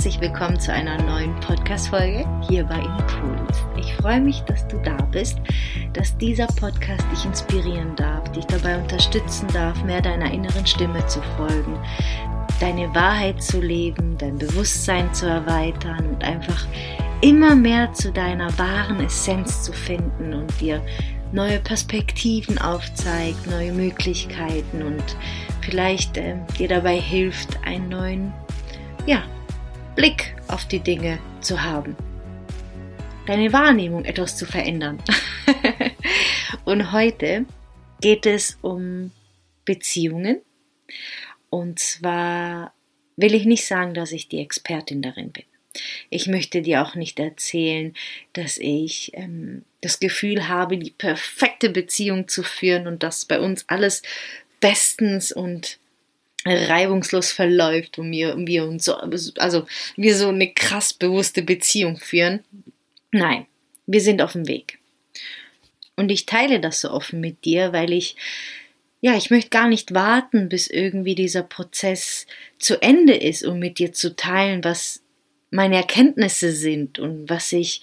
herzlich willkommen zu einer neuen Podcast-Folge hier bei Impuls. Ich freue mich, dass du da bist, dass dieser Podcast dich inspirieren darf, dich dabei unterstützen darf, mehr deiner inneren Stimme zu folgen, deine Wahrheit zu leben, dein Bewusstsein zu erweitern und einfach immer mehr zu deiner wahren Essenz zu finden und dir neue Perspektiven aufzeigt, neue Möglichkeiten und vielleicht äh, dir dabei hilft, einen neuen ja, Blick auf die Dinge zu haben. Deine Wahrnehmung etwas zu verändern. und heute geht es um Beziehungen. Und zwar will ich nicht sagen, dass ich die Expertin darin bin. Ich möchte dir auch nicht erzählen, dass ich ähm, das Gefühl habe, die perfekte Beziehung zu führen und dass bei uns alles bestens und reibungslos verläuft und wir, wir uns so, also wir so eine krass bewusste Beziehung führen. Nein, wir sind auf dem Weg. Und ich teile das so offen mit dir, weil ich, ja, ich möchte gar nicht warten, bis irgendwie dieser Prozess zu Ende ist, um mit dir zu teilen, was meine Erkenntnisse sind und was ich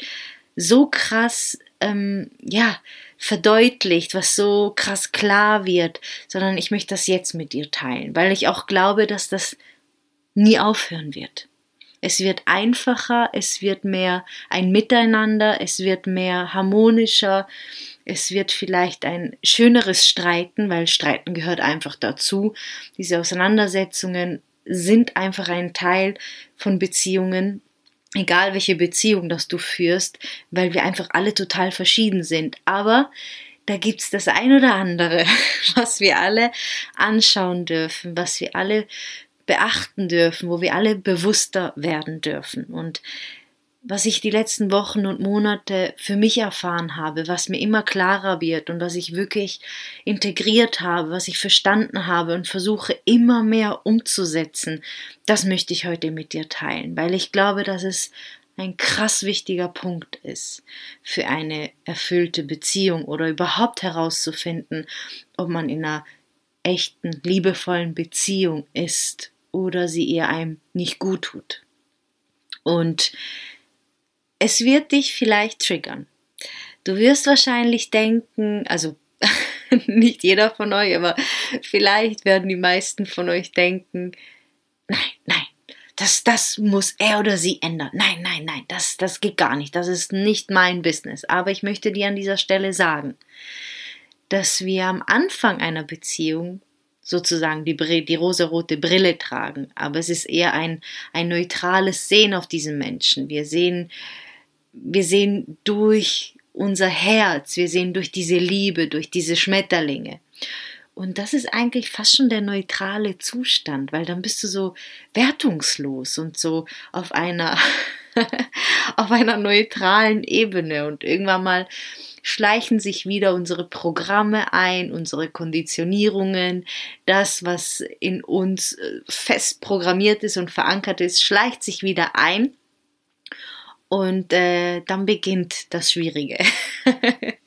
so krass, ähm, ja, verdeutlicht, was so krass klar wird, sondern ich möchte das jetzt mit dir teilen, weil ich auch glaube, dass das nie aufhören wird. Es wird einfacher, es wird mehr ein Miteinander, es wird mehr harmonischer, es wird vielleicht ein schöneres Streiten, weil Streiten gehört einfach dazu. Diese Auseinandersetzungen sind einfach ein Teil von Beziehungen, egal welche Beziehung das du führst, weil wir einfach alle total verschieden sind. Aber da gibt's das ein oder andere, was wir alle anschauen dürfen, was wir alle beachten dürfen, wo wir alle bewusster werden dürfen. Und was ich die letzten Wochen und Monate für mich erfahren habe, was mir immer klarer wird und was ich wirklich integriert habe, was ich verstanden habe und versuche immer mehr umzusetzen, das möchte ich heute mit dir teilen, weil ich glaube, dass es ein krass wichtiger Punkt ist für eine erfüllte Beziehung oder überhaupt herauszufinden, ob man in einer echten, liebevollen Beziehung ist oder sie ihr einem nicht gut tut. Und es wird dich vielleicht triggern. Du wirst wahrscheinlich denken, also nicht jeder von euch, aber vielleicht werden die meisten von euch denken, nein, nein, das, das muss er oder sie ändern. Nein, nein, nein, das, das geht gar nicht. Das ist nicht mein Business. Aber ich möchte dir an dieser Stelle sagen, dass wir am Anfang einer Beziehung sozusagen die, die rosarote Brille tragen. Aber es ist eher ein, ein neutrales Sehen auf diesen Menschen. Wir sehen wir sehen durch unser Herz, wir sehen durch diese Liebe, durch diese Schmetterlinge. Und das ist eigentlich fast schon der neutrale Zustand, weil dann bist du so wertungslos und so auf einer, auf einer neutralen Ebene. Und irgendwann mal schleichen sich wieder unsere Programme ein, unsere Konditionierungen, das, was in uns äh, fest programmiert ist und verankert ist, schleicht sich wieder ein und äh, dann beginnt das Schwierige.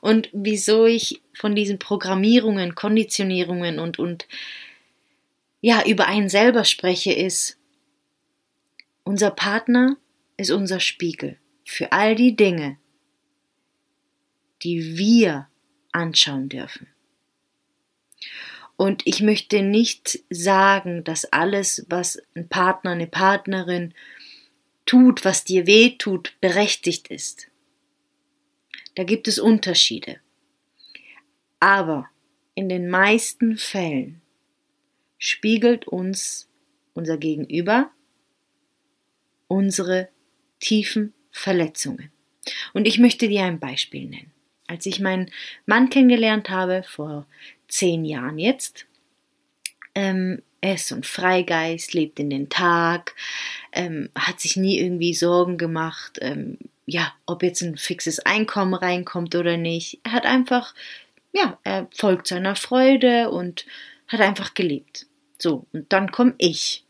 und wieso ich von diesen Programmierungen, Konditionierungen und, und ja, über einen selber spreche, ist, unser Partner ist unser Spiegel für all die Dinge, die wir anschauen dürfen. Und ich möchte nicht sagen, dass alles, was ein Partner, eine Partnerin tut, was dir weh tut, berechtigt ist. Da gibt es Unterschiede. Aber in den meisten Fällen spiegelt uns unser Gegenüber unsere tiefen Verletzungen. Und ich möchte dir ein Beispiel nennen. Als ich meinen Mann kennengelernt habe, vor zehn Jahren jetzt, ähm, ist ein Freigeist, lebt in den Tag, ähm, hat sich nie irgendwie Sorgen gemacht, ähm, ja, ob jetzt ein fixes Einkommen reinkommt oder nicht. Er hat einfach, ja, er folgt seiner Freude und hat einfach gelebt. So, und dann komme ich.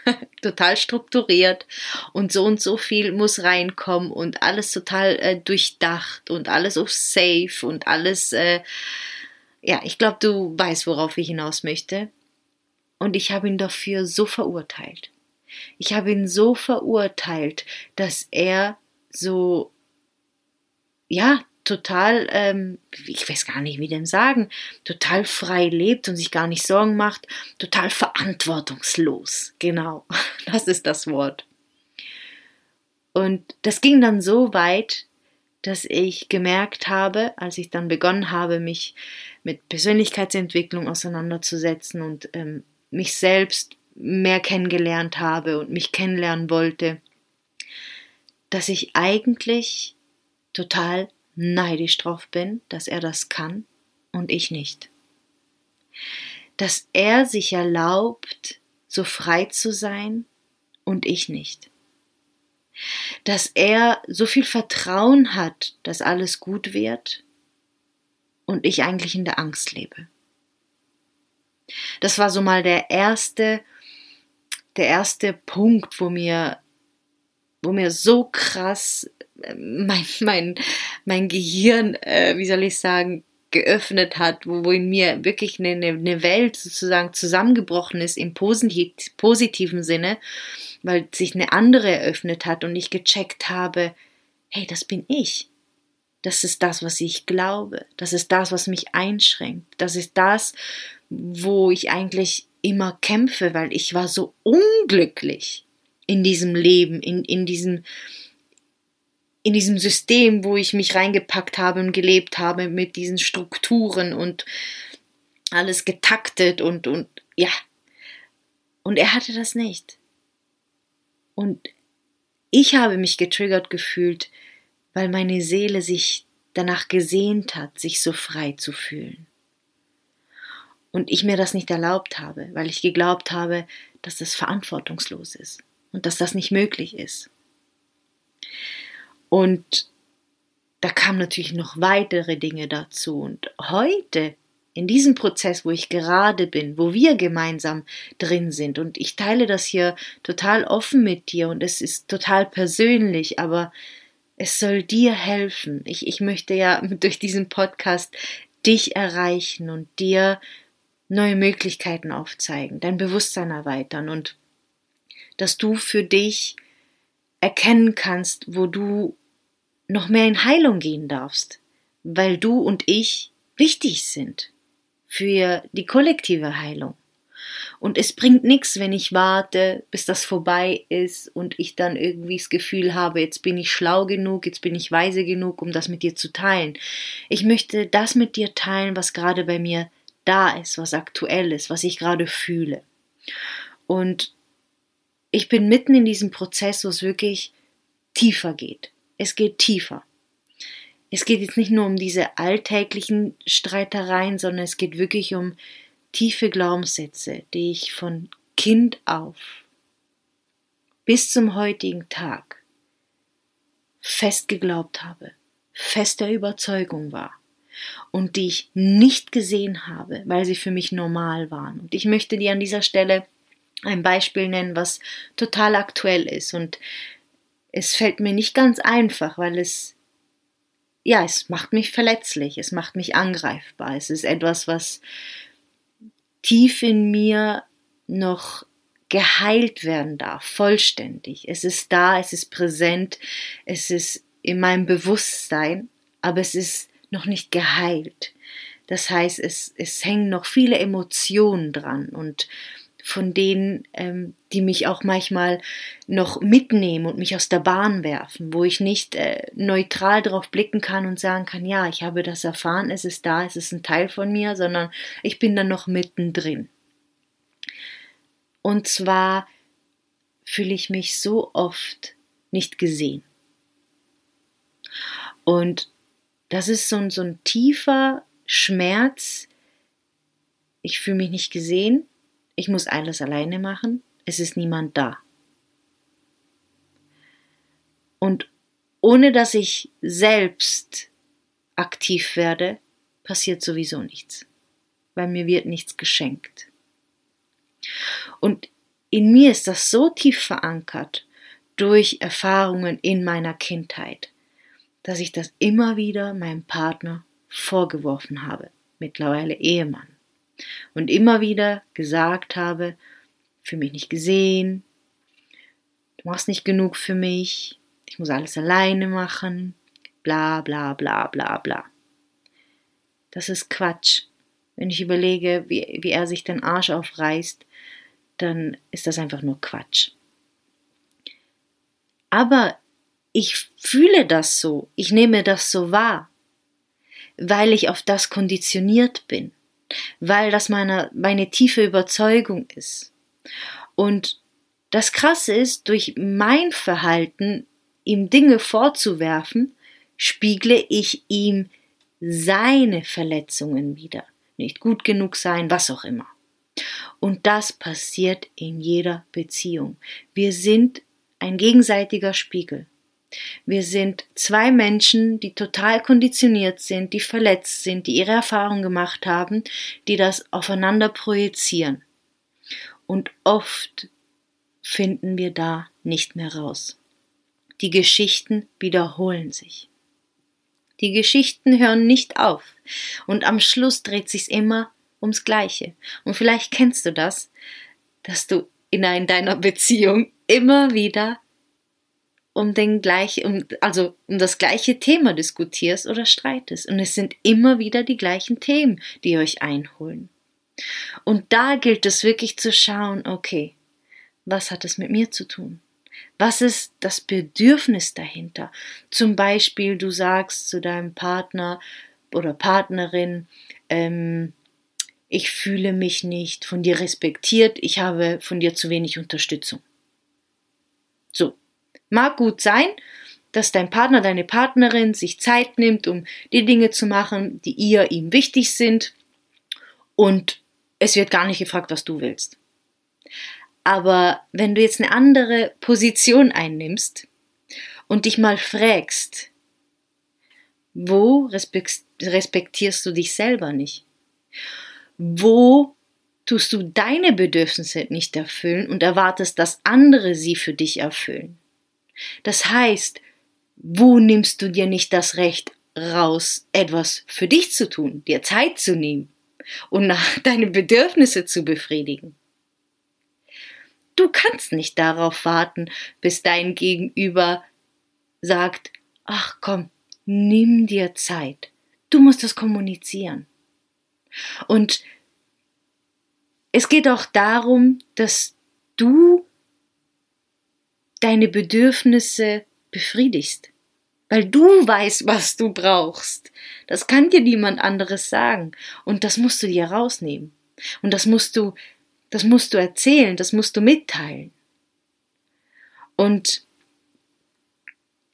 total strukturiert und so und so viel muss reinkommen und alles total äh, durchdacht und alles auf safe und alles, äh, ja, ich glaube, du weißt, worauf ich hinaus möchte. Und ich habe ihn dafür so verurteilt. Ich habe ihn so verurteilt, dass er so, ja, total, ähm, ich weiß gar nicht, wie dem sagen, total frei lebt und sich gar nicht Sorgen macht, total verantwortungslos. Genau, das ist das Wort. Und das ging dann so weit, dass ich gemerkt habe, als ich dann begonnen habe, mich mit Persönlichkeitsentwicklung auseinanderzusetzen und ähm, mich selbst mehr kennengelernt habe und mich kennenlernen wollte, dass ich eigentlich total neidisch drauf bin, dass er das kann und ich nicht. Dass er sich erlaubt, so frei zu sein und ich nicht. Dass er so viel Vertrauen hat, dass alles gut wird und ich eigentlich in der Angst lebe. Das war so mal der erste, der erste Punkt, wo mir, wo mir so krass mein, mein, mein Gehirn, äh, wie soll ich sagen, geöffnet hat, wo, wo in mir wirklich eine, eine Welt sozusagen zusammengebrochen ist im posit positiven Sinne, weil sich eine andere eröffnet hat und ich gecheckt habe, hey, das bin ich. Das ist das, was ich glaube. Das ist das, was mich einschränkt. Das ist das, wo ich eigentlich immer kämpfe, weil ich war so unglücklich in diesem Leben, in, in diesem, in diesem System, wo ich mich reingepackt habe und gelebt habe mit diesen Strukturen und alles getaktet und, und ja. Und er hatte das nicht. Und ich habe mich getriggert gefühlt, weil meine Seele sich danach gesehnt hat, sich so frei zu fühlen. Und ich mir das nicht erlaubt habe, weil ich geglaubt habe, dass das verantwortungslos ist und dass das nicht möglich ist. Und da kamen natürlich noch weitere Dinge dazu. Und heute, in diesem Prozess, wo ich gerade bin, wo wir gemeinsam drin sind, und ich teile das hier total offen mit dir und es ist total persönlich, aber es soll dir helfen. Ich, ich möchte ja durch diesen Podcast dich erreichen und dir neue Möglichkeiten aufzeigen, dein Bewusstsein erweitern und dass du für dich erkennen kannst, wo du noch mehr in Heilung gehen darfst, weil du und ich wichtig sind für die kollektive Heilung. Und es bringt nichts, wenn ich warte, bis das vorbei ist und ich dann irgendwie das Gefühl habe, jetzt bin ich schlau genug, jetzt bin ich weise genug, um das mit dir zu teilen. Ich möchte das mit dir teilen, was gerade bei mir da ist, was aktuell ist, was ich gerade fühle. Und ich bin mitten in diesem Prozess, wo es wirklich tiefer geht es geht tiefer. Es geht jetzt nicht nur um diese alltäglichen Streitereien, sondern es geht wirklich um tiefe Glaubenssätze, die ich von Kind auf bis zum heutigen Tag fest geglaubt habe, fester Überzeugung war und die ich nicht gesehen habe, weil sie für mich normal waren. Und ich möchte dir an dieser Stelle ein Beispiel nennen, was total aktuell ist und es fällt mir nicht ganz einfach, weil es, ja, es macht mich verletzlich, es macht mich angreifbar. Es ist etwas, was tief in mir noch geheilt werden darf, vollständig. Es ist da, es ist präsent, es ist in meinem Bewusstsein, aber es ist noch nicht geheilt. Das heißt, es, es hängen noch viele Emotionen dran und von denen, ähm, die mich auch manchmal noch mitnehmen und mich aus der Bahn werfen, wo ich nicht äh, neutral darauf blicken kann und sagen kann, ja, ich habe das erfahren, es ist da, es ist ein Teil von mir, sondern ich bin dann noch mittendrin. Und zwar fühle ich mich so oft nicht gesehen. Und das ist so ein, so ein tiefer Schmerz. Ich fühle mich nicht gesehen ich muss alles alleine machen, es ist niemand da. Und ohne dass ich selbst aktiv werde, passiert sowieso nichts, weil mir wird nichts geschenkt. Und in mir ist das so tief verankert durch Erfahrungen in meiner Kindheit, dass ich das immer wieder meinem Partner vorgeworfen habe, mittlerweile Ehemann und immer wieder gesagt habe, für mich nicht gesehen, du machst nicht genug für mich, ich muss alles alleine machen, bla bla bla bla bla. Das ist Quatsch. Wenn ich überlege, wie, wie er sich den Arsch aufreißt, dann ist das einfach nur Quatsch. Aber ich fühle das so, ich nehme das so wahr, weil ich auf das konditioniert bin, weil das meine, meine tiefe Überzeugung ist. Und das Krasse ist, durch mein Verhalten, ihm Dinge vorzuwerfen, spiegle ich ihm seine Verletzungen wieder. Nicht gut genug sein, was auch immer. Und das passiert in jeder Beziehung. Wir sind ein gegenseitiger Spiegel. Wir sind zwei Menschen, die total konditioniert sind, die verletzt sind, die ihre Erfahrungen gemacht haben, die das aufeinander projizieren. Und oft finden wir da nicht mehr raus. Die Geschichten wiederholen sich. Die Geschichten hören nicht auf. Und am Schluss dreht sich's immer ums Gleiche. Und vielleicht kennst du das, dass du in deiner Beziehung immer wieder um den gleichen, um, also um das gleiche Thema diskutierst oder streitest. Und es sind immer wieder die gleichen Themen, die euch einholen. Und da gilt es wirklich zu schauen, okay, was hat es mit mir zu tun? Was ist das Bedürfnis dahinter? Zum Beispiel, du sagst zu deinem Partner oder Partnerin, ähm, ich fühle mich nicht von dir respektiert, ich habe von dir zu wenig Unterstützung. So, Mag gut sein, dass dein Partner, deine Partnerin sich Zeit nimmt, um die Dinge zu machen, die ihr ihm wichtig sind und es wird gar nicht gefragt, was du willst. Aber wenn du jetzt eine andere Position einnimmst und dich mal fragst, wo respektierst du dich selber nicht? Wo tust du deine Bedürfnisse nicht erfüllen und erwartest, dass andere sie für dich erfüllen? Das heißt, wo nimmst du dir nicht das Recht raus, etwas für dich zu tun, dir Zeit zu nehmen und nach deine Bedürfnisse zu befriedigen? Du kannst nicht darauf warten, bis dein Gegenüber sagt, ach komm, nimm dir Zeit. Du musst das kommunizieren. Und es geht auch darum, dass du deine Bedürfnisse befriedigst. Weil du weißt, was du brauchst. Das kann dir niemand anderes sagen. Und das musst du dir rausnehmen. Und das musst du, das musst du erzählen, das musst du mitteilen. Und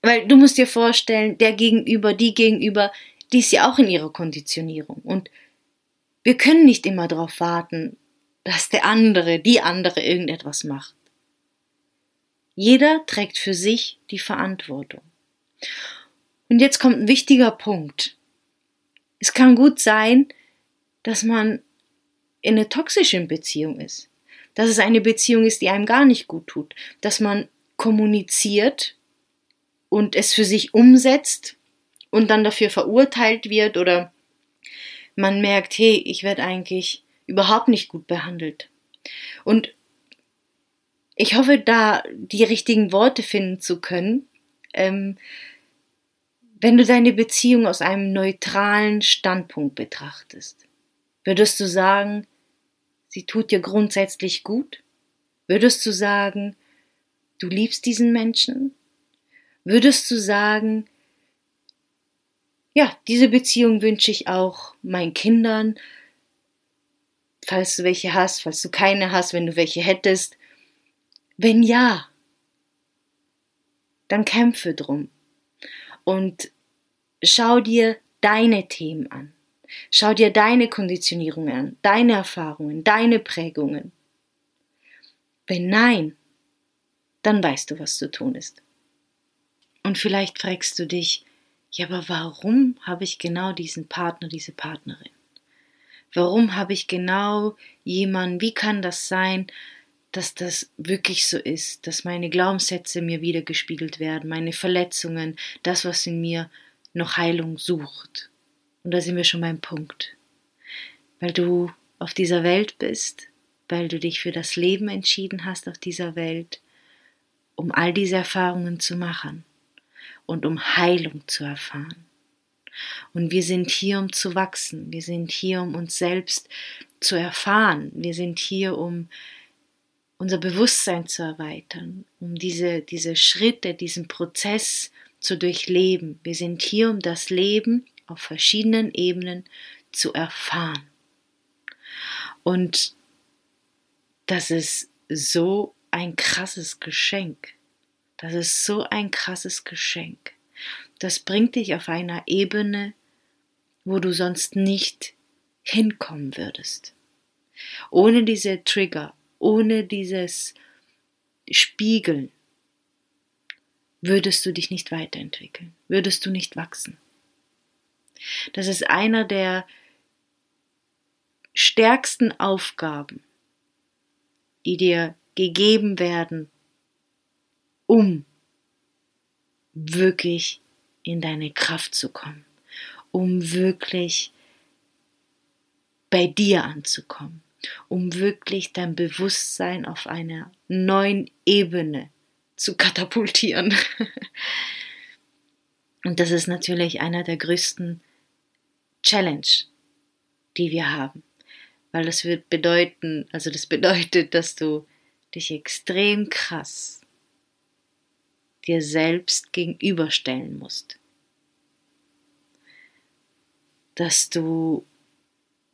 weil du musst dir vorstellen, der Gegenüber, die Gegenüber, die ist ja auch in ihrer Konditionierung. Und wir können nicht immer darauf warten, dass der andere, die andere irgendetwas macht. Jeder trägt für sich die Verantwortung. Und jetzt kommt ein wichtiger Punkt. Es kann gut sein, dass man in einer toxischen Beziehung ist. Dass es eine Beziehung ist, die einem gar nicht gut tut. Dass man kommuniziert und es für sich umsetzt und dann dafür verurteilt wird oder man merkt, hey, ich werde eigentlich überhaupt nicht gut behandelt. Und ich hoffe, da die richtigen Worte finden zu können. Ähm, wenn du deine Beziehung aus einem neutralen Standpunkt betrachtest, würdest du sagen, sie tut dir grundsätzlich gut? Würdest du sagen, du liebst diesen Menschen? Würdest du sagen, ja, diese Beziehung wünsche ich auch meinen Kindern, falls du welche hast, falls du keine hast, wenn du welche hättest, wenn ja, dann kämpfe drum und schau dir deine Themen an. Schau dir deine Konditionierungen an, deine Erfahrungen, deine Prägungen. Wenn nein, dann weißt du, was zu tun ist. Und vielleicht fragst du dich, ja, aber warum habe ich genau diesen Partner, diese Partnerin? Warum habe ich genau jemanden, wie kann das sein, dass das wirklich so ist, dass meine Glaubenssätze mir wiedergespiegelt werden, meine Verletzungen, das, was in mir noch Heilung sucht. Und da sind wir schon beim Punkt. Weil du auf dieser Welt bist, weil du dich für das Leben entschieden hast auf dieser Welt um all diese Erfahrungen zu machen und um Heilung zu erfahren. Und wir sind hier, um zu wachsen. Wir sind hier, um uns selbst zu erfahren. Wir sind hier, um unser Bewusstsein zu erweitern, um diese, diese Schritte, diesen Prozess zu durchleben. Wir sind hier, um das Leben auf verschiedenen Ebenen zu erfahren. Und das ist so ein krasses Geschenk. Das ist so ein krasses Geschenk. Das bringt dich auf einer Ebene, wo du sonst nicht hinkommen würdest. Ohne diese Trigger, ohne dieses Spiegeln würdest du dich nicht weiterentwickeln, würdest du nicht wachsen. Das ist einer der stärksten Aufgaben, die dir gegeben werden, um wirklich in deine Kraft zu kommen, um wirklich bei dir anzukommen, um wirklich dein Bewusstsein auf einer neuen Ebene zu katapultieren. Und das ist natürlich einer der größten Challenge, die wir haben. Weil das wird bedeuten, also das bedeutet, dass du dich extrem krass dir selbst gegenüberstellen musst. Dass du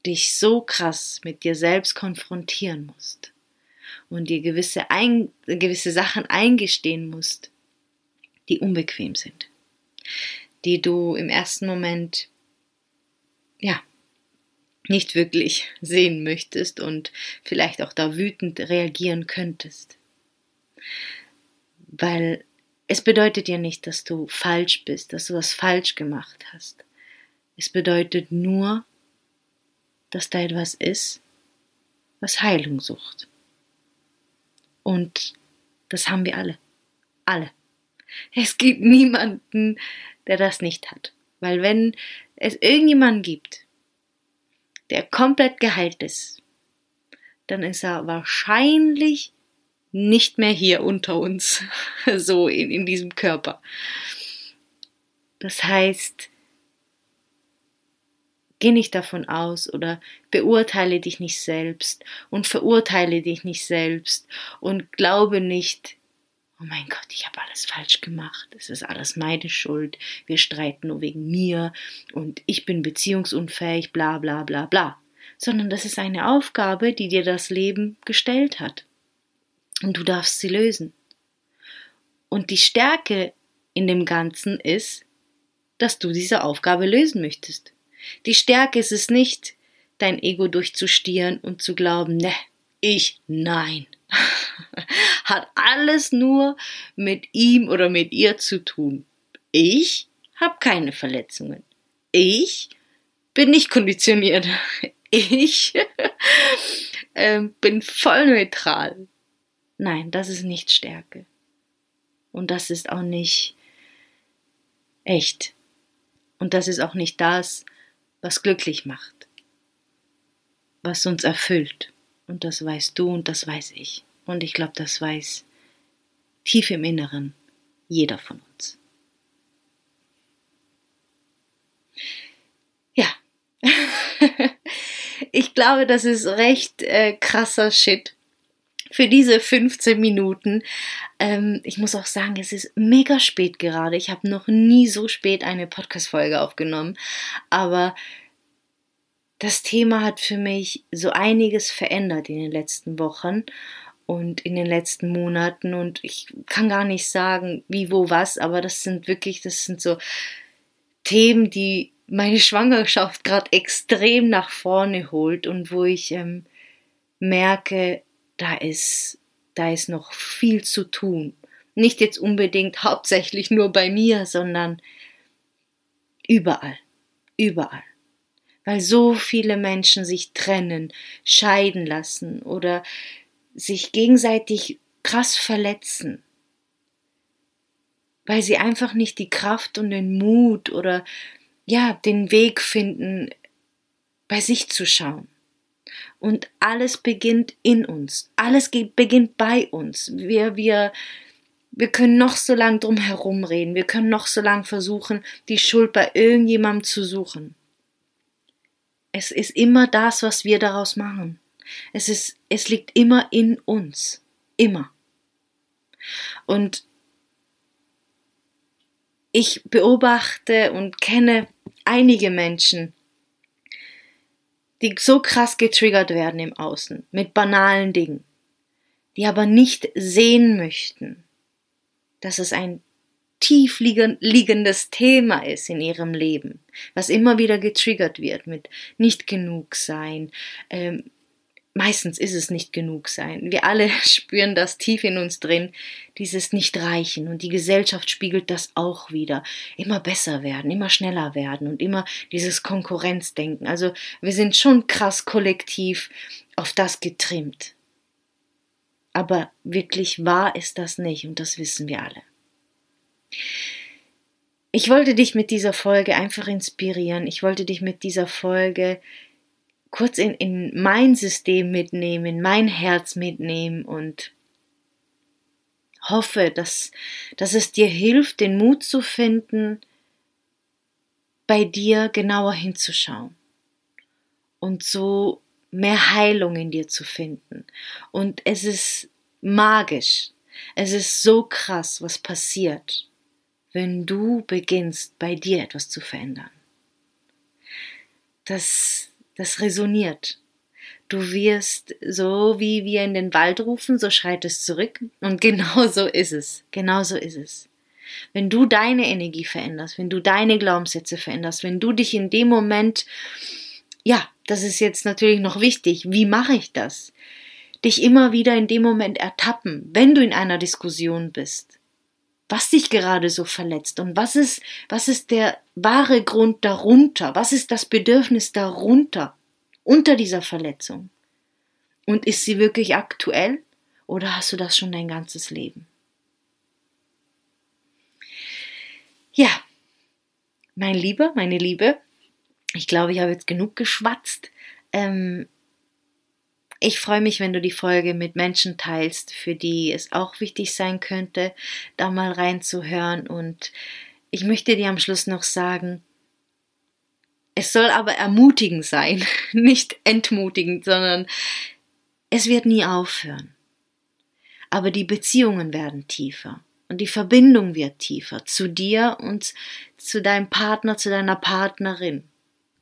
dich so krass mit dir selbst konfrontieren musst und dir gewisse, ein, gewisse Sachen eingestehen musst, die unbequem sind, die du im ersten Moment, ja, nicht wirklich sehen möchtest und vielleicht auch da wütend reagieren könntest. Weil es bedeutet ja nicht, dass du falsch bist, dass du was falsch gemacht hast. Es bedeutet nur, dass da etwas ist, was Heilung sucht. Und das haben wir alle. Alle. Es gibt niemanden, der das nicht hat. Weil wenn es irgendjemanden gibt, der komplett geheilt ist, dann ist er wahrscheinlich nicht mehr hier unter uns, so in, in diesem Körper. Das heißt, Geh nicht davon aus oder beurteile dich nicht selbst und verurteile dich nicht selbst und glaube nicht, oh mein Gott, ich habe alles falsch gemacht, es ist alles meine Schuld, wir streiten nur wegen mir und ich bin beziehungsunfähig, bla bla bla bla, sondern das ist eine Aufgabe, die dir das Leben gestellt hat und du darfst sie lösen. Und die Stärke in dem Ganzen ist, dass du diese Aufgabe lösen möchtest. Die Stärke ist es nicht, dein Ego durchzustieren und zu glauben, ne, ich nein. Hat alles nur mit ihm oder mit ihr zu tun. Ich habe keine Verletzungen. Ich bin nicht konditioniert. Ich äh, bin voll neutral. Nein, das ist nicht Stärke. Und das ist auch nicht echt. Und das ist auch nicht das, was glücklich macht, was uns erfüllt. Und das weißt du und das weiß ich. Und ich glaube, das weiß tief im Inneren jeder von uns. Ja, ich glaube, das ist recht äh, krasser Shit für diese 15 Minuten. Ähm, ich muss auch sagen, es ist mega spät gerade. Ich habe noch nie so spät eine Podcast-Folge aufgenommen. Aber das Thema hat für mich so einiges verändert in den letzten Wochen und in den letzten Monaten. Und ich kann gar nicht sagen, wie, wo, was, aber das sind wirklich, das sind so Themen, die meine Schwangerschaft gerade extrem nach vorne holt und wo ich ähm, merke, da ist, da ist noch viel zu tun. Nicht jetzt unbedingt hauptsächlich nur bei mir, sondern überall, überall. Weil so viele Menschen sich trennen, scheiden lassen oder sich gegenseitig krass verletzen. Weil sie einfach nicht die Kraft und den Mut oder ja, den Weg finden, bei sich zu schauen. Und alles beginnt in uns. Alles beginnt bei uns. Wir, wir, wir können noch so lang drum herum reden, wir können noch so lang versuchen, die Schuld bei irgendjemandem zu suchen. Es ist immer das, was wir daraus machen. Es ist, es liegt immer in uns. Immer. Und ich beobachte und kenne einige Menschen, die so krass getriggert werden im Außen mit banalen Dingen, die aber nicht sehen möchten, dass es ein tief liegendes Thema ist in ihrem Leben, was immer wieder getriggert wird mit nicht genug sein, ähm, meistens ist es nicht genug sein. Wir alle spüren das tief in uns drin, dieses Nicht-Reichen. Und die Gesellschaft spiegelt das auch wieder. Immer besser werden, immer schneller werden und immer dieses Konkurrenzdenken. Also wir sind schon krass kollektiv auf das getrimmt. Aber wirklich wahr ist das nicht und das wissen wir alle. Ich wollte dich mit dieser Folge einfach inspirieren. Ich wollte dich mit dieser Folge kurz in, in mein System mitnehmen, in mein Herz mitnehmen und hoffe, dass, dass es dir hilft, den Mut zu finden, bei dir genauer hinzuschauen und so mehr Heilung in dir zu finden. Und es ist magisch. Es ist so krass, was passiert, wenn du beginnst, bei dir etwas zu verändern. Das das resoniert. Du wirst so wie wir in den Wald rufen, so schreit es zurück. Und genau so ist es. Genau so ist es. Wenn du deine Energie veränderst, wenn du deine Glaubenssätze veränderst, wenn du dich in dem Moment, ja, das ist jetzt natürlich noch wichtig, wie mache ich das? Dich immer wieder in dem Moment ertappen, wenn du in einer Diskussion bist was dich gerade so verletzt und was ist, was ist der wahre Grund darunter? Was ist das Bedürfnis darunter, unter dieser Verletzung? Und ist sie wirklich aktuell oder hast du das schon dein ganzes Leben? Ja, mein Lieber, meine Liebe, ich glaube, ich habe jetzt genug geschwatzt. Ähm, ich freue mich, wenn du die Folge mit Menschen teilst, für die es auch wichtig sein könnte, da mal reinzuhören. Und ich möchte dir am Schluss noch sagen, es soll aber ermutigend sein, nicht entmutigend, sondern es wird nie aufhören. Aber die Beziehungen werden tiefer und die Verbindung wird tiefer zu dir und zu deinem Partner, zu deiner Partnerin.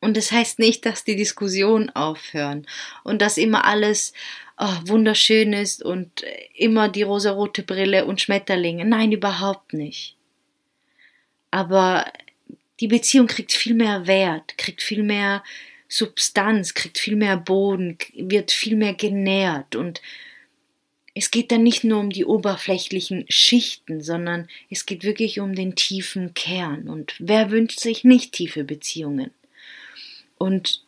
Und das heißt nicht, dass die Diskussionen aufhören und dass immer alles oh, wunderschön ist und immer die rosarote Brille und Schmetterlinge. Nein, überhaupt nicht. Aber die Beziehung kriegt viel mehr Wert, kriegt viel mehr Substanz, kriegt viel mehr Boden, wird viel mehr genährt und es geht dann nicht nur um die oberflächlichen Schichten, sondern es geht wirklich um den tiefen Kern. Und wer wünscht sich nicht tiefe Beziehungen? Und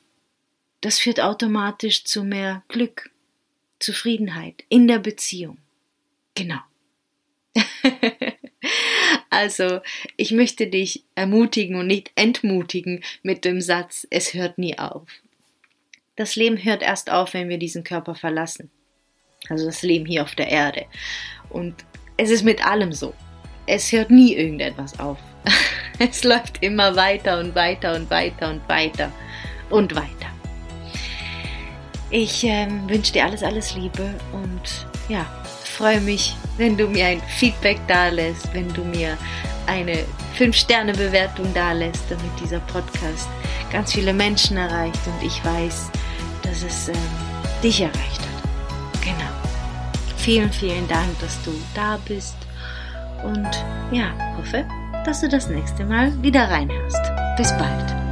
das führt automatisch zu mehr Glück, Zufriedenheit in der Beziehung. Genau. also, ich möchte dich ermutigen und nicht entmutigen mit dem Satz, es hört nie auf. Das Leben hört erst auf, wenn wir diesen Körper verlassen. Also das Leben hier auf der Erde. Und es ist mit allem so. Es hört nie irgendetwas auf. Es läuft immer weiter und weiter und weiter und weiter und weiter. Ich ähm, wünsche dir alles, alles Liebe und ja, freue mich, wenn du mir ein Feedback da lässt, wenn du mir eine 5-Sterne-Bewertung da lässt, damit dieser Podcast ganz viele Menschen erreicht und ich weiß, dass es ähm, dich erreicht hat. Genau. Vielen, vielen Dank, dass du da bist und ja, hoffe, dass du das nächste Mal wieder reinhörst. Bis bald.